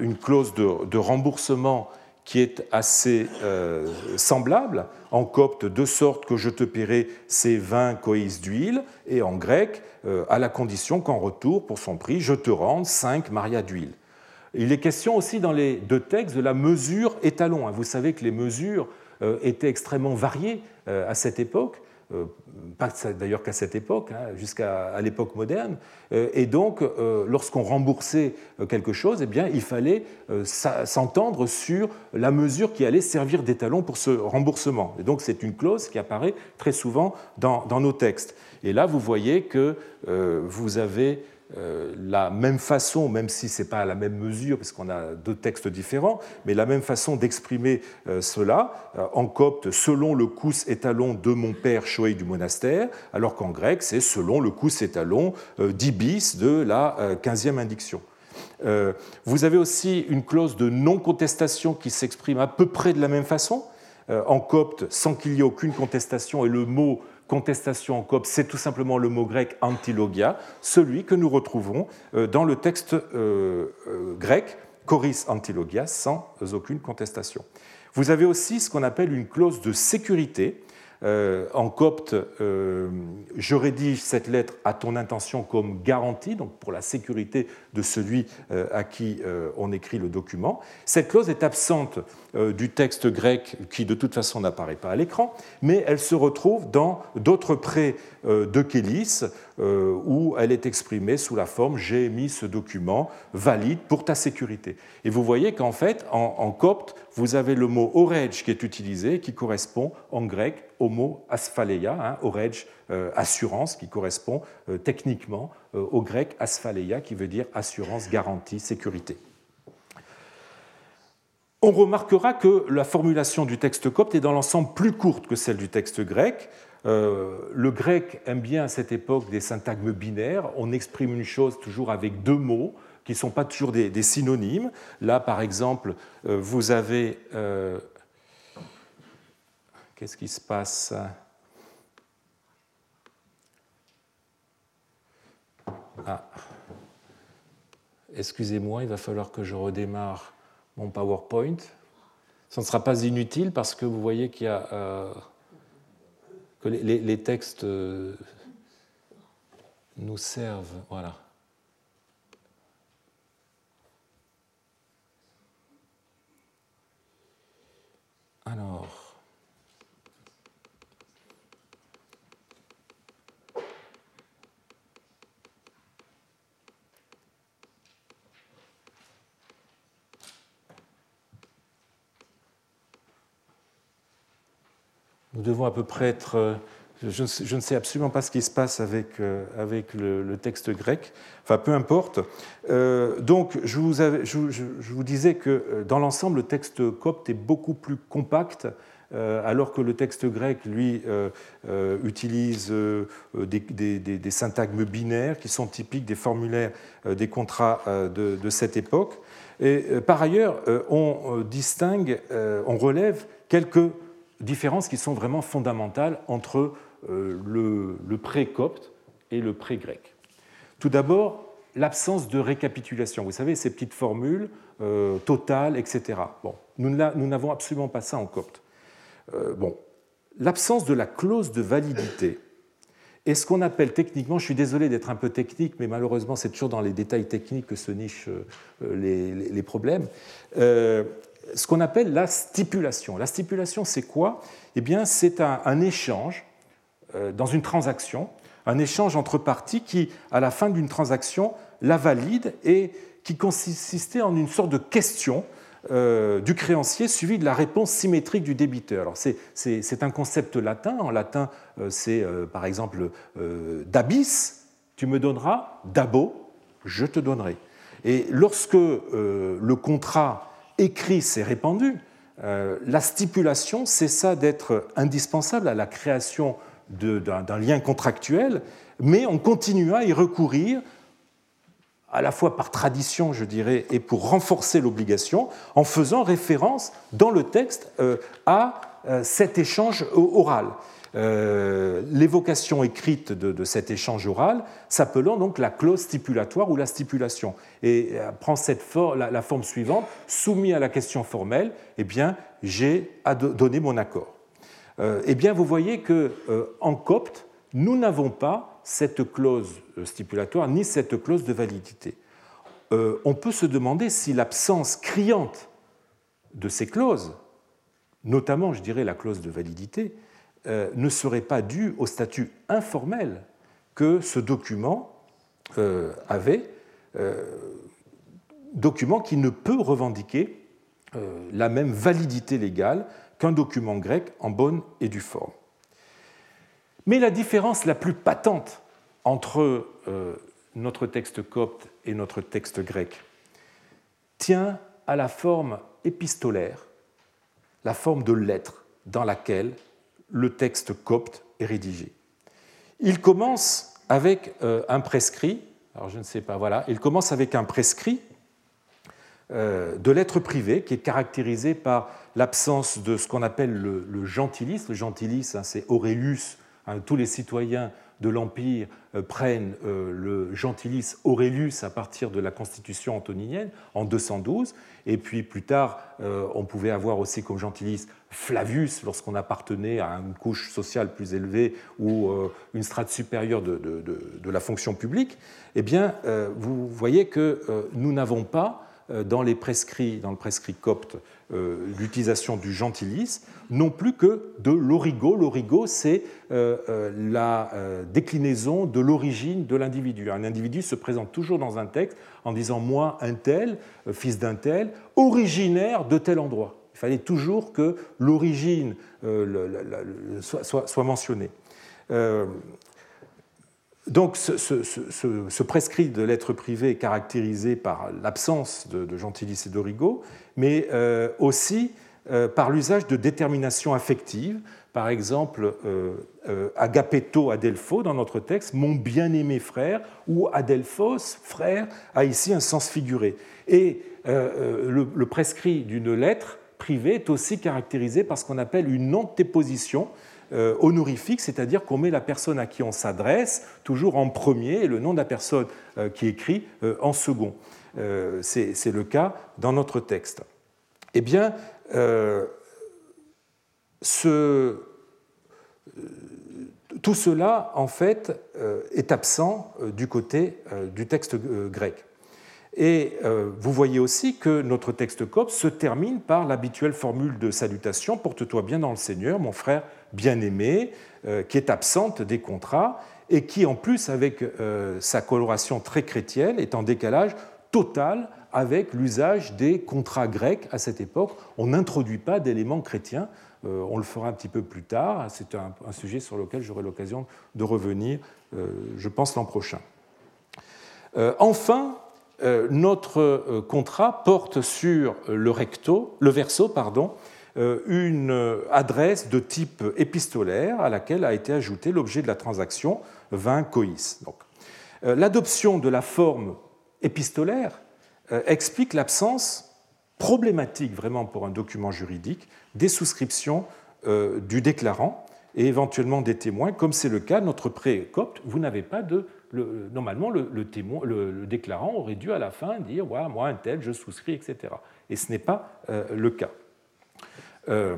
une clause de, remboursement qui est assez euh, semblable, en copte de sorte que je te paierai ces 20 coïs d'huile, et en grec, euh, à la condition qu'en retour, pour son prix, je te rende 5 marias d'huile. Il est question aussi dans les deux textes de la mesure étalon. Vous savez que les mesures étaient extrêmement variées à cette époque. Euh, pas d'ailleurs qu'à cette époque, hein, jusqu'à l'époque moderne. Euh, et donc, euh, lorsqu'on remboursait quelque chose, eh bien, il fallait s'entendre sur la mesure qui allait servir d'étalon pour ce remboursement. Et donc, c'est une clause qui apparaît très souvent dans, nos textes. Et là, vous voyez que vous avez la même façon, même si ce n'est pas à la même mesure, parce qu'on a deux textes différents, mais la même façon d'exprimer euh, cela, euh, en copte, selon le cous étalon de mon père Shoei du monastère, alors qu'en grec, c'est selon le cous étalon d'Ibis de la 15e indiction. Vous avez aussi une clause de non-contestation qui s'exprime à peu près de la même façon, en copte, sans qu'il y ait aucune contestation, et le mot contestation en copte, c'est tout simplement le mot grec antilogia, celui que nous retrouvons euh, dans le texte euh, euh, grec choris antilogia, sans aucune contestation. Vous avez aussi ce qu'on appelle une clause de sécurité. en copte, je rédige cette lettre à ton intention comme garantie, donc pour la sécurité de celui à qui on écrit le document. Cette clause est absente du texte grec qui de toute façon n'apparaît pas à l'écran, mais elle se retrouve dans d'autres prêts de Kélis où elle est exprimée sous la forme j'ai émis ce document valide pour ta sécurité. Et vous voyez qu'en fait, en, copte, vous avez le mot orej qui est utilisé, qui correspond en grec au mot asphaleia, hein, assurance, qui correspond techniquement au grec asphaleia, qui veut dire assurance, garantie, sécurité. On remarquera que la formulation du texte copte est dans l'ensemble plus courte que celle du texte grec. Euh, le grec aime bien à cette époque des syntagmes binaires. On exprime une chose toujours avec deux mots qui ne sont pas toujours des, synonymes. Là, par exemple, euh, vous avez... Euh, qu'est-ce qui se passe? Ah. Excusez-moi, il va falloir que je redémarre mon PowerPoint. Ce ne sera pas inutile parce que vous voyez qu'il y a euh, que les, textes euh, nous servent. Voilà. Alors. Nous devons à peu près être... Euh, je, ne sais absolument pas ce qui se passe avec, euh, avec le, texte grec. Enfin, peu importe. Euh, donc, je vous, disais que dans l'ensemble, le texte copte est beaucoup plus compact, alors que le texte grec, lui, utilise des, des, syntagmes binaires qui sont typiques des formulaires des contrats de cette époque. Et par ailleurs, on distingue, on relève quelques différences qui sont vraiment fondamentales entre euh, le, pré-copte et le pré-grec. Tout d'abord, l'absence de récapitulation. Vous savez, ces petites formules euh, totales, etc. Bon, nous n'avons absolument pas ça en copte. Euh, bon, l'absence de la clause de validité est ce qu'on appelle techniquement, je suis désolé d'être un peu technique, mais malheureusement c'est toujours dans les détails techniques que se nichent les, problèmes ce qu'on appelle la stipulation. La stipulation, c'est quoi? Eh bien, c'est un, échange euh, dans une transaction, un échange entre parties qui, à la fin d'une transaction, la valide et qui consistait en une sorte de question euh, du créancier suivie de la réponse symétrique du débiteur. C'est un concept latin. En latin, euh, c'est par exemple dabis, tu me donneras, dabo, je te donnerai. Et lorsque le contrat écrit, c'est répandu. Euh, la stipulation cessa d'être indispensable à la création d'un lien contractuel, mais on continua à y recourir à la fois par tradition, je dirais, et pour renforcer l'obligation, en faisant référence dans le texte euh, à euh, cet échange oral. Euh, l'évocation écrite de, cet échange oral, s'appelant donc la clause stipulatoire ou la stipulation, et euh, prend cette la, forme suivante soumis à la question formelle, eh bien, j'ai donné mon accord. Euh, eh bien, vous voyez que en copte, nous n'avons pas cette clause stipulatoire ni cette clause de validité. on peut se demander si l'absence criante de ces clauses, notamment, je dirais, la clause de validité, euh, ne serait pas dû au statut informel que ce document euh, avait, euh, document qui ne peut revendiquer la même validité légale qu'un document grec en bonne et due forme. Mais la différence la plus patente entre notre texte copte et notre texte grec tient à la forme épistolaire, la forme de lettre dans laquelle le texte copte est rédigé. Il commence avec euh, un prescrit, alors je ne sais pas, voilà, il commence avec un euh, de lettres privées qui est caractérisé par l'absence de ce qu'on appelle le, le gentilis. Le gentilis, hein, c'est Aurelius, hein, tous les citoyens de l'Empire euh, prennent le gentilis Aurelius à partir de la constitution antoninienne en 212, et puis plus tard, on pouvait avoir aussi comme gentilis Flavius lorsqu'on appartenait à une couche sociale plus élevée ou une strate supérieure de, la fonction publique. Eh bien, vous voyez que nous n'avons pas dans, les prescrits, dans le prescrit copte l'utilisation du gentilis, non plus que de l'origo. L'origo, c'est la déclinaison de l'origine de l'individu. Un individu se présente toujours dans un texte en disant moi, un tel, fils d'un tel, originaire de tel endroit. Il fallait toujours que l'origine soit, mentionnée. Donc ce, prescrit de lettres privées est caractérisé par l'absence de, de Gentilis et d'Origo, mais euh, aussi euh, par l'usage de déterminations affectives. Par exemple, euh, agapeto adelpho dans notre texte, mon bien-aimé frère, ou adelphos, frère, a ici un sens figuré. Et le, prescrit d'une lettre privée est aussi caractérisé par ce qu'on appelle une antéposition euh, honorifique, c'est-à-dire qu'on met la personne à qui on s'adresse toujours en premier et le nom de la personne euh, qui écrit euh, en second. C'est le cas dans notre texte. Eh bien, tout cela, en fait, est absent du côté du texte grec. Et vous voyez aussi que notre texte copte se termine par l'habituelle formule de salutation Porte-toi bien dans le Seigneur, mon frère bien-aimée, euh, qui est absente des contrats et qui, en plus, avec euh, sa coloration très chrétienne, est en décalage total avec l'usage des contrats grecs à cette époque. On n'introduit pas d'éléments chrétiens. Euh, on le fera un petit peu plus tard. C'est un, sujet sur lequel j'aurai l'occasion de revenir, je pense, l'an prochain. enfin, notre contrat porte sur le recto, le verso, pardon, euh, une adresse de type épistolaire à laquelle a été ajouté l'objet de la transaction vin coïs. Euh, l'adoption de la forme épistolaire euh, explique l'absence problématique vraiment pour un document juridique des souscriptions du déclarant et éventuellement des témoins, comme c'est le cas notre pré-copte. Vous n'avez pas de. Normalement, le, déclarant aurait dû à la fin dire Moi, un tel, je souscris, etc. Et ce n'est pas le cas. Euh,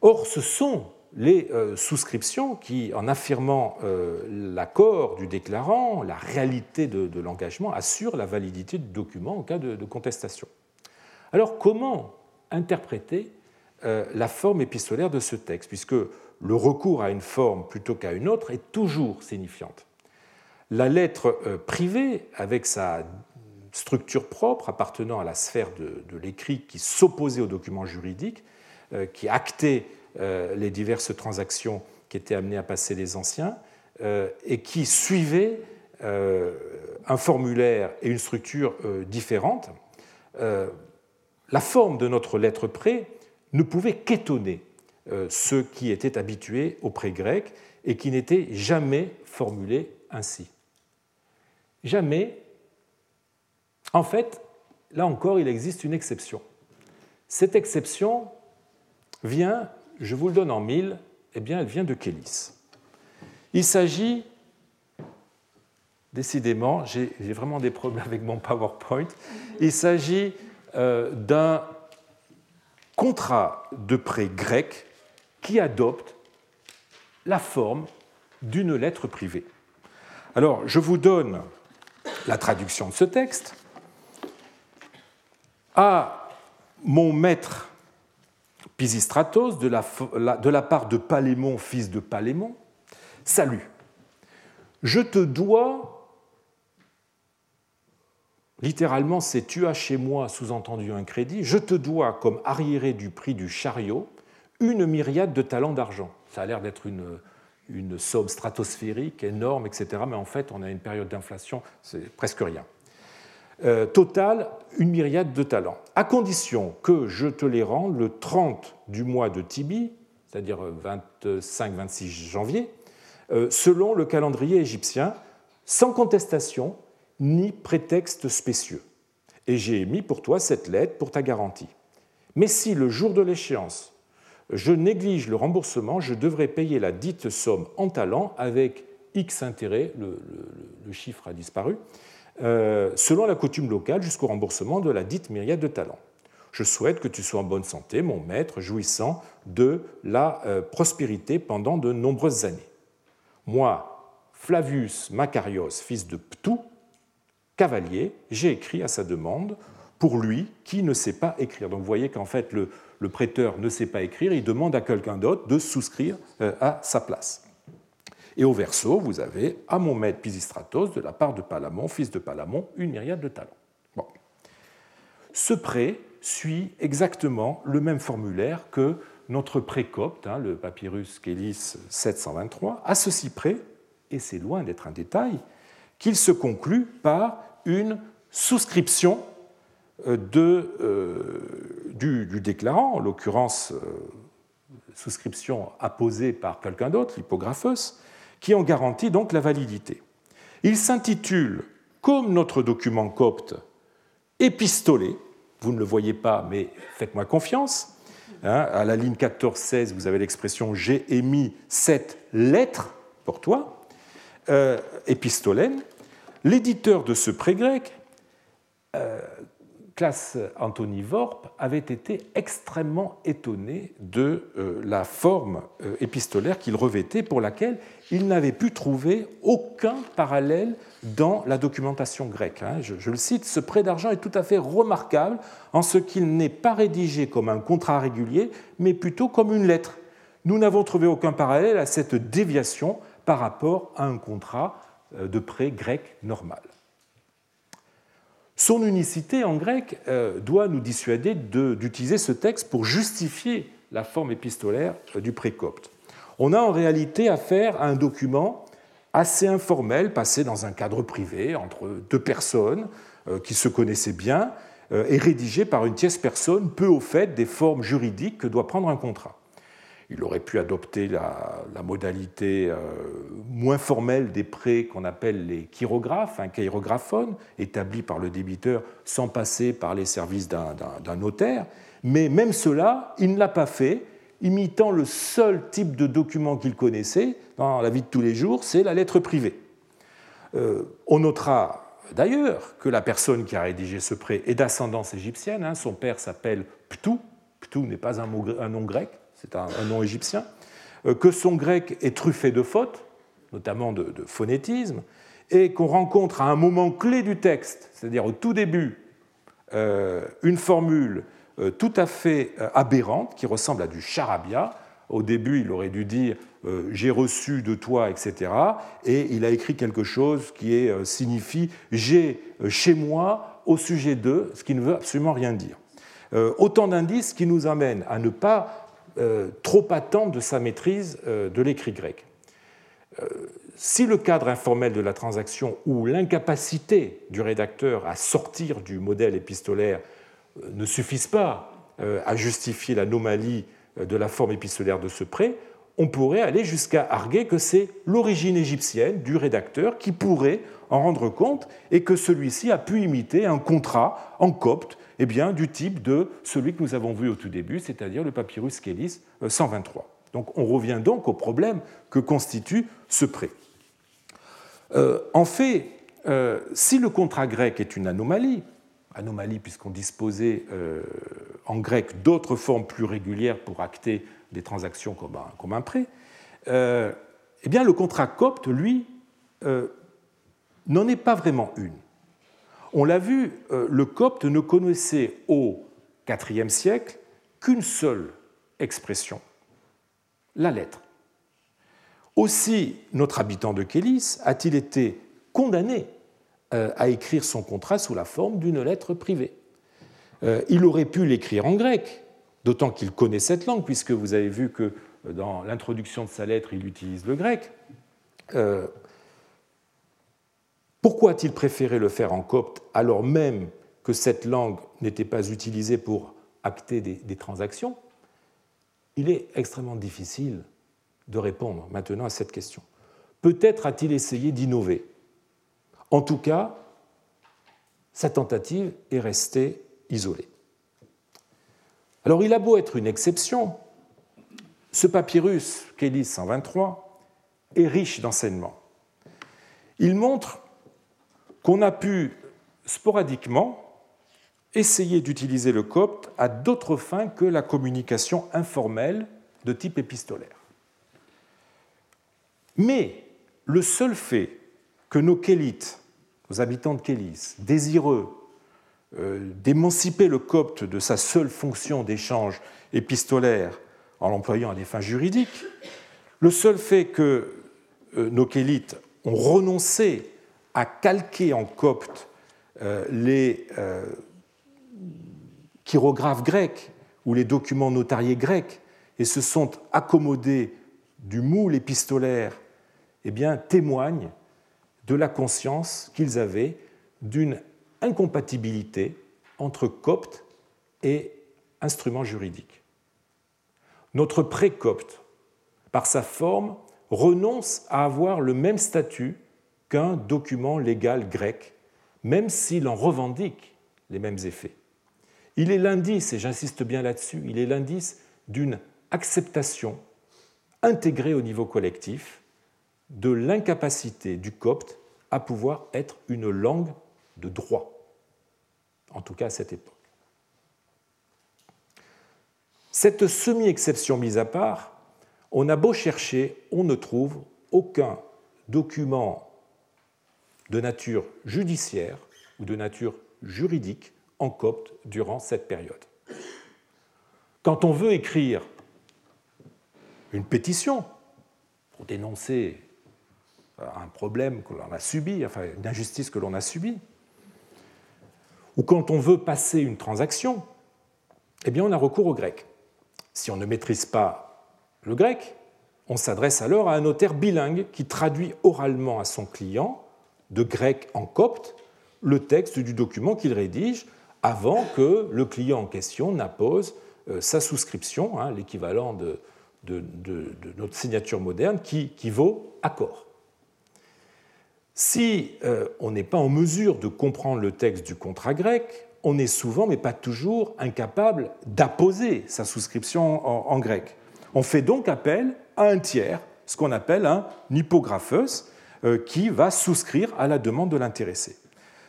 or, ce sont les euh, souscriptions qui, en affirmant euh, l'accord du déclarant, la réalité de, l'engagement, assurent la validité du document en cas de, contestation. Alors, comment interpréter la forme épistolaire de ce texte, puisque le recours à une forme plutôt qu'à une autre est toujours signifiante La lettre privée, avec sa structure propre appartenant à la sphère de, l'écrit qui s'opposait aux documents juridiques, euh, qui actait euh, les diverses transactions qui étaient amenées à passer les anciens, euh, et qui suivait un formulaire et une structure différentes. La forme de notre lettre pré ne pouvait qu'étonner ceux qui étaient habitués au pré grec et qui n'étaient jamais formulés ainsi. Jamais en fait, là encore, il existe une exception. Cette exception vient, je vous le donne en mille, eh bien, elle vient de Kélis. Il s'agit, décidément, j'ai vraiment des problèmes avec mon PowerPoint, il s'agit euh, d'un contrat de prêt grec qui adopte la forme d'une lettre privée. Alors, je vous donne la traduction de ce texte à mon maître Pisistratos, de la, de la part de Palémon, fils de Palémon, salut. Je te dois, littéralement c'est tu as chez moi, sous-entendu un crédit, je te dois comme arriéré du prix du chariot une myriade de talents d'argent. Ça a l'air d'être une, une somme stratosphérique, énorme, etc. Mais en fait, on a une période d'inflation, c'est presque rien. Euh, total une myriade de talents, à condition que je te les rende le 30 du mois de Tibi, c'est-à-dire 25-26 janvier, euh, selon le calendrier égyptien, sans contestation ni prétexte spécieux. Et j'ai émis pour toi cette lettre pour ta garantie. Mais si le jour de l'échéance, je néglige le remboursement, je devrais payer la dite somme en talents avec X intérêt, le chiffre a disparu, euh, selon la coutume locale jusqu'au remboursement de la dite myriade de talents. Je souhaite que tu sois en bonne santé, mon maître, jouissant de la euh, prospérité pendant de nombreuses années. Moi, Flavius Macarios, fils de Ptou, cavalier, j'ai écrit à sa demande pour lui qui ne sait pas écrire. Donc vous voyez qu'en fait le, prêteur ne sait pas écrire, il demande à quelqu'un d'autre de souscrire euh, à sa place. Et au verso, vous avez à mon maître Pisistratos, de la part de Palamon, fils de Palamon, une myriade de talents. Ce prêt suit exactement le même formulaire que notre précopte, hein, le papyrus Kélis 723, à ceci près, et c'est loin d'être un détail, qu'il se conclut par une souscription euh, de, euh, du, déclarant, en l'occurrence euh, souscription apposée par quelqu'un d'autre, l'hypographos, qui en garantit donc la validité. Il s'intitule, comme notre document copte, épistolé. Vous ne le voyez pas, mais faites-moi confiance. Hein, à la ligne 14-16, vous avez l'expression J'ai émis cette lettre pour toi, euh, épistolène. L'éditeur de ce pré grec, euh, classe Anthony Vorp avait été extrêmement étonné de euh, la forme euh, épistolaire qu'il revêtait, pour laquelle il n'avait pu trouver aucun parallèle dans la documentation grecque. Hein. Je, le cite, ce prêt d'argent est tout à fait remarquable en ce qu'il n'est pas rédigé comme un contrat régulier, mais plutôt comme une lettre. Nous n'avons trouvé aucun parallèle à cette déviation par rapport à un contrat euh, de prêt grec normal. Son unicité en grec euh, doit nous dissuader d'utiliser ce texte pour justifier la forme épistolaire euh, du précopte. On a en réalité affaire à un document assez informel, passé dans un cadre privé entre deux personnes euh, qui se connaissaient bien, et rédigé par une tierce personne peu au fait des formes juridiques que doit prendre un contrat. Il aurait pu adopter la, modalité euh, moins formelle des prêts qu'on appelle les chirographes, un chirographone, établi par le débiteur sans passer par les services d'un notaire. Mais même cela, il ne l'a pas fait, imitant le seul type de document qu'il connaissait dans la vie de tous les jours, c'est la lettre privée. Euh, on notera d'ailleurs que la personne qui a rédigé ce prêt est d'ascendance égyptienne. Hein. son père s'appelle Ptou. Ptou n'est pas un nom grec, c'est un, nom égyptien, euh, que son grec est truffé de fautes, notamment de, phonétisme, et qu'on rencontre à un moment clé du texte, c'est-à-dire au tout début, euh, une formule euh, tout à fait aberrante qui ressemble à du charabia. Au début, il aurait dû dire j'ai reçu de toi, etc. Et il a écrit quelque chose qui signifie j'ai chez moi au sujet de, ce qui ne veut absolument rien dire. autant d'indices qui nous amènent à ne pas trop attendre de sa maîtrise euh, de l'écrit grec. Euh, si le cadre informel de la transaction ou l'incapacité du rédacteur à sortir du modèle épistolaire ne suffisent pas à justifier l'anomalie de la forme épistolaire de ce prêt, on pourrait aller jusqu'à arguer que c'est l'origine égyptienne du rédacteur qui pourrait en rendre compte et que celui-ci a pu imiter un contrat en copte eh bien, du type de celui que nous avons vu au tout début, c'est-à-dire le papyrus Kélis 123. Euh, donc on revient donc au problème que constitue ce prêt. Euh, en fait, euh, si le contrat grec est une anomalie, anomalie puisqu'on disposait en grec d'autres formes plus régulières pour acter des transactions comme un, comme un prêt, eh bien le contrat copte, lui, n'en est pas vraiment une. On l'a vu, euh, le copte ne connaissait au IVe siècle qu'une seule expression, la lettre. Aussi, notre habitant de Kélis a-t-il été condamné euh, à écrire son contrat sous la forme d'une lettre privée. Euh, il aurait pu l'écrire en grec, d'autant qu'il connaît cette langue, puisque vous avez vu que dans l'introduction de sa lettre, il utilise le grec. Pourquoi a-t-il préféré le faire en copte alors même que cette langue n'était pas utilisée pour acter des, transactions? Il est extrêmement difficile de répondre maintenant à cette question. Peut-être a-t-il essayé d'innover. En tout cas, sa tentative est restée isolée. Alors il a beau être une exception, ce papyrus, Kélis 123, est riche d'enseignements. Il montre qu'on a pu sporadiquement essayer d'utiliser le copte à d'autres fins que la communication informelle de type épistolaire. Mais le seul fait que nos kélites aux habitants de Kélis, désireux euh, d'émanciper le copte de sa seule fonction d'échange épistolaire en l'employant à des fins juridiques, le seul fait que euh, nos kélites ont renoncé à calquer en copte euh, les chirographes grecs ou les documents notariés grecs et se sont accommodés du moule épistolaire, eh témoignent de la conscience qu'ils avaient d'une incompatibilité entre copte et instrument juridique. Notre pré-copte, par sa forme, renonce à avoir le même statut qu'un document légal grec, même s'il en revendique les mêmes effets. Il est l'indice, et j'insiste bien là-dessus, il est l'indice d'une acceptation intégrée au niveau collectif de l'incapacité du copte à pouvoir être une langue de droit, en tout cas à cette époque. Cette semi-exception mise à part, on a beau chercher, on ne trouve aucun document de nature judiciaire ou de nature juridique en copte durant cette période. Quand on veut écrire une pétition pour dénoncer un problème que l'on a subi, enfin une injustice que l'on a subie, ou quand on veut passer une transaction, eh bien on a recours au grec. Si on ne maîtrise pas le grec, on s'adresse alors à un notaire bilingue qui traduit oralement à son client, de grec en copte, le texte du document qu'il rédige avant que le client en question n'appose euh, sa souscription, hein, l'équivalent de, notre signature moderne, qui, vaut accord. Si euh, on n'est pas en mesure de comprendre le texte du contrat grec, on est souvent, mais pas toujours, incapable d'apposer sa souscription en, grec. On fait donc appel à un tiers, ce qu'on appelle un hypographus, euh, qui va souscrire à la demande de l'intéressé.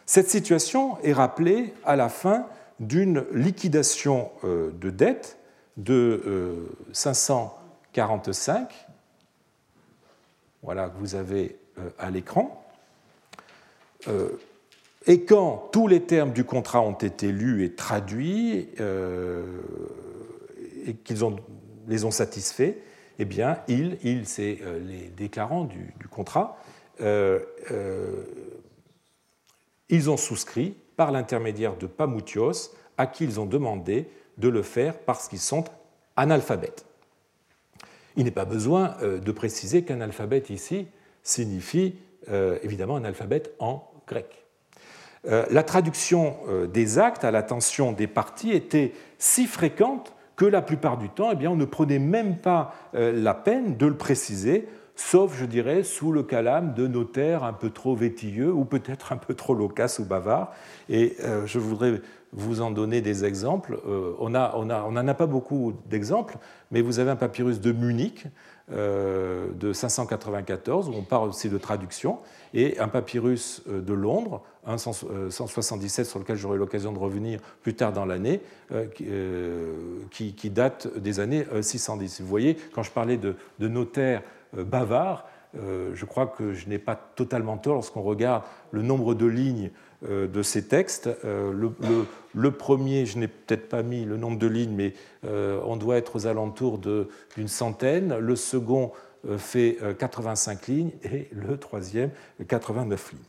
Cette situation est rappelée à la fin d'une liquidation euh, de dette de 545, voilà que vous avez à l'écran. Euh, et quand tous les termes du contrat ont été lus et traduits euh, et qu'ils les ont satisfaits, eh bien, ils, c'est euh, les déclarants du, contrat, ils ont souscrit par l'intermédiaire de Pamoutios, à qui ils ont demandé de le faire parce qu'ils sont analphabètes. Il n'est pas besoin de préciser qu'un alphabète ici signifie évidemment un alphabète en grec. Euh, la traduction euh, des actes à l'attention des parties était si fréquente que la plupart du temps, eh bien, on ne prenait même pas euh, la peine de le préciser, sauf, je dirais, sous le calame de notaires un peu trop vétilleux ou peut-être un peu trop loquaces ou bavards. Et je voudrais vous en donner des exemples. on n'en on on a pas beaucoup d'exemples, mais vous avez un papyrus de Munich de 594 où on parle aussi de traduction et un papyrus euh, de Londres, 177, sur lequel j'aurai l'occasion de revenir plus tard dans l'année, euh, euh, qui, date des années 610. Vous voyez, quand je parlais de, notaires bavards, je crois que je n'ai pas totalement tort lorsqu'on regarde le nombre de lignes de ces textes. Le, premier, je n'ai peut-être pas mis le nombre de lignes, mais on doit être aux alentours d'une centaine. Le second, euh, fait 85 euh, lignes et le troisième 89 lignes.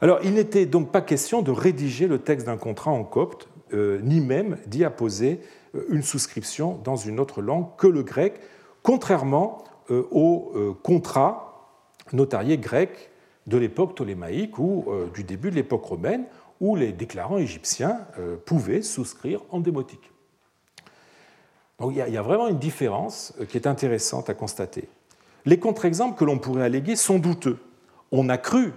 Alors, il n'était donc pas question de rédiger le texte d'un contrat en copte, euh, ni même d'y apposer une souscription dans une autre langue que le grec, contrairement aux contrats notariés grecs de l'époque ptolémaïque ou du début de l'époque romaine, où les déclarants égyptiens pouvaient souscrire en démotique. Donc il y, a, vraiment une différence euh, qui est intéressante à constater. Les contre-exemples que l'on pourrait alléguer sont douteux. On a cru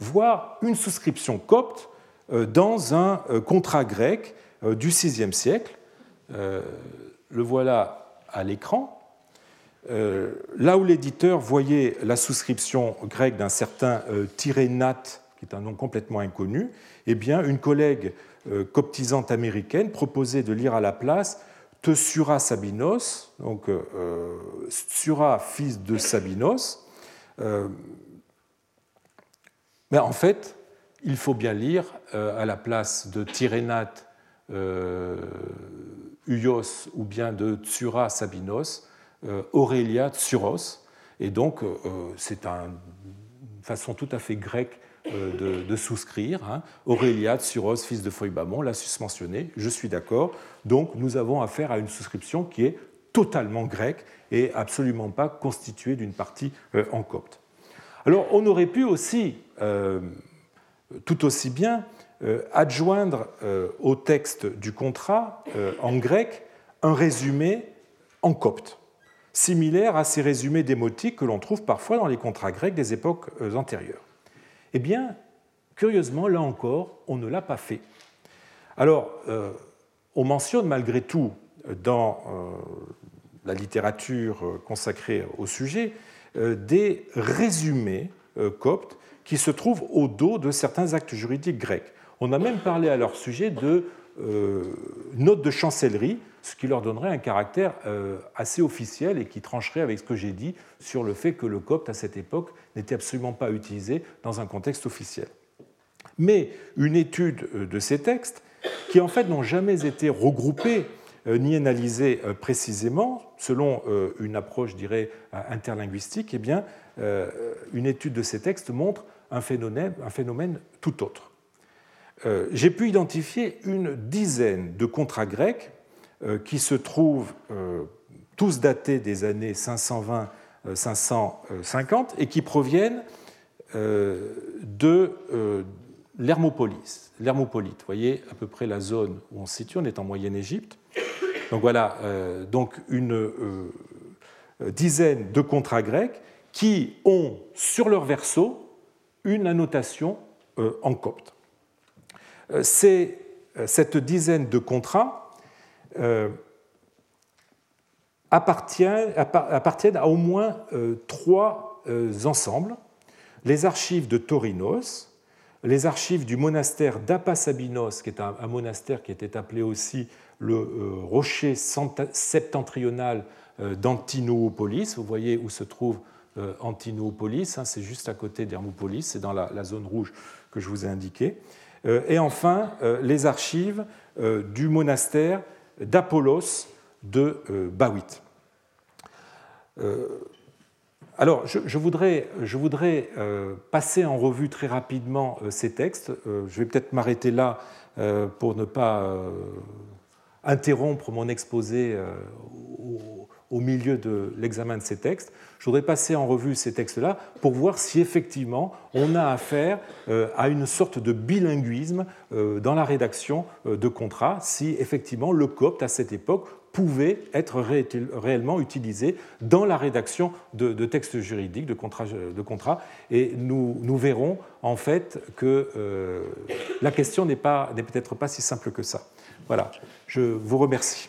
voir une souscription copte euh, dans un euh, contrat grec du VIe siècle. Le voilà à l'écran. Là où l'éditeur voyait la souscription grecque d'un certain Tyrénate, qui est un nom complètement inconnu, eh bien, une collègue coptisante américaine proposait de lire à la place Sura Sabinos, donc euh, euh, Sura, fils de Sabinos, euh, Mais en fait, il faut bien lire à la place de Tyrénate, Uios ou bien de Tsura Sabinos, Aurélia Tsuros. Et donc, c'est une façon tout à fait grecque euh, de, souscrire. Hein. Auréliade, Suros, fils de Feuillebamon, l'a susmentionné, je suis d'accord. Donc nous avons affaire à une souscription qui est totalement grecque et absolument pas constituée d'une partie euh, en copte. Alors on aurait pu aussi, euh, tout aussi bien, adjoindre au texte du contrat en grec un résumé en copte, similaire à ces résumés démotiques que l'on trouve parfois dans les contrats grecs des époques antérieures. Eh bien, curieusement, là encore, on ne l'a pas fait. Alors, euh, on mentionne malgré tout dans euh, la littérature euh, consacrée au sujet des résumés coptes qui se trouvent au dos de certains actes juridiques grecs. On a même parlé à leur sujet de notes de chancellerie ce qui leur donnerait un caractère euh, assez officiel et qui trancherait avec ce que j'ai dit sur le fait que le copte, à cette époque, n'était absolument pas utilisé dans un contexte officiel. Mais une étude euh, de ces textes, qui en fait n'ont jamais été regroupés euh, ni analysés précisément, selon une approche, je dirais, interlinguistique, eh bien, une étude de ces textes montre un phénomène tout autre. J'ai pu identifier une dizaine de contrats grecs euh, qui se trouvent euh, tous datés des années 520-550 euh, et qui proviennent de l'Hermopolis. L'Hermopolite, vous voyez à peu près la zone où on se situe, on est en Moyenne Égypte. Donc voilà, donc une dizaine de contrats grecs qui ont sur leur verso une annotation en copte. Cette dizaine de contrats euh, appartiennent, à au moins euh, trois euh, ensembles les archives de Torinos, les archives du monastère d'Apasabinos, qui est un, monastère qui était appelé aussi le rocher septentrional d'Antinoopolis. Vous voyez où se trouve Antinoopolis, hein, c'est juste à côté d'Hermopolis, c'est dans la, zone rouge que je vous ai indiquée. Et enfin, les archives du monastère d'Apollos de euh, Bawit. Euh, alors, je, voudrais, je voudrais euh, passer en revue très rapidement ces textes. Je vais peut-être m'arrêter là pour ne pas interrompre mon exposé au milieu de l'examen de ces textes. Je voudrais passer en revue ces textes-là pour voir si effectivement on a affaire euh, à une sorte de bilinguisme euh, dans la rédaction euh, de contrats, si effectivement le copte à cette époque pouvait être réellement utilisé dans la rédaction de, textes juridiques, de contrats. Et nous, verrons en fait que la question n'est peut-être pas si simple que ça. Voilà, je vous remercie.